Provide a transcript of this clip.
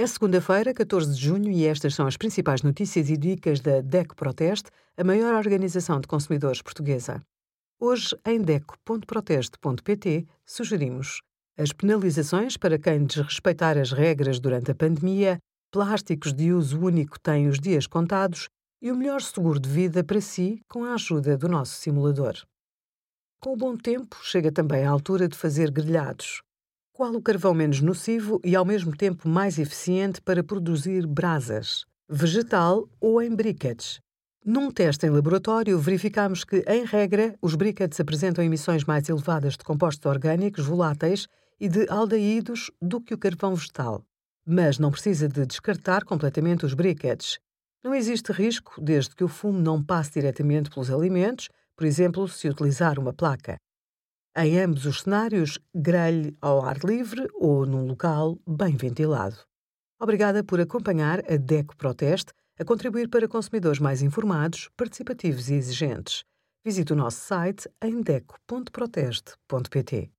É segunda-feira, 14 de junho, e estas são as principais notícias e dicas da DECO Proteste, a maior organização de consumidores portuguesa. Hoje, em DECO.proteste.pt, sugerimos as penalizações para quem desrespeitar as regras durante a pandemia, plásticos de uso único têm os dias contados e o melhor seguro de vida para si com a ajuda do nosso simulador. Com o bom tempo, chega também a altura de fazer grelhados. Qual o carvão menos nocivo e ao mesmo tempo mais eficiente para produzir brasas? Vegetal ou em briquetes? Num teste em laboratório, verificamos que, em regra, os briquetes apresentam emissões mais elevadas de compostos orgânicos voláteis e de aldeídos do que o carvão vegetal. Mas não precisa de descartar completamente os briquetes. Não existe risco desde que o fumo não passe diretamente pelos alimentos, por exemplo, se utilizar uma placa. Em ambos os cenários, grelhe ao ar livre ou num local bem ventilado. Obrigada por acompanhar a DECO Proteste a contribuir para consumidores mais informados, participativos e exigentes. Visite o nosso site em deco.proteste.pt.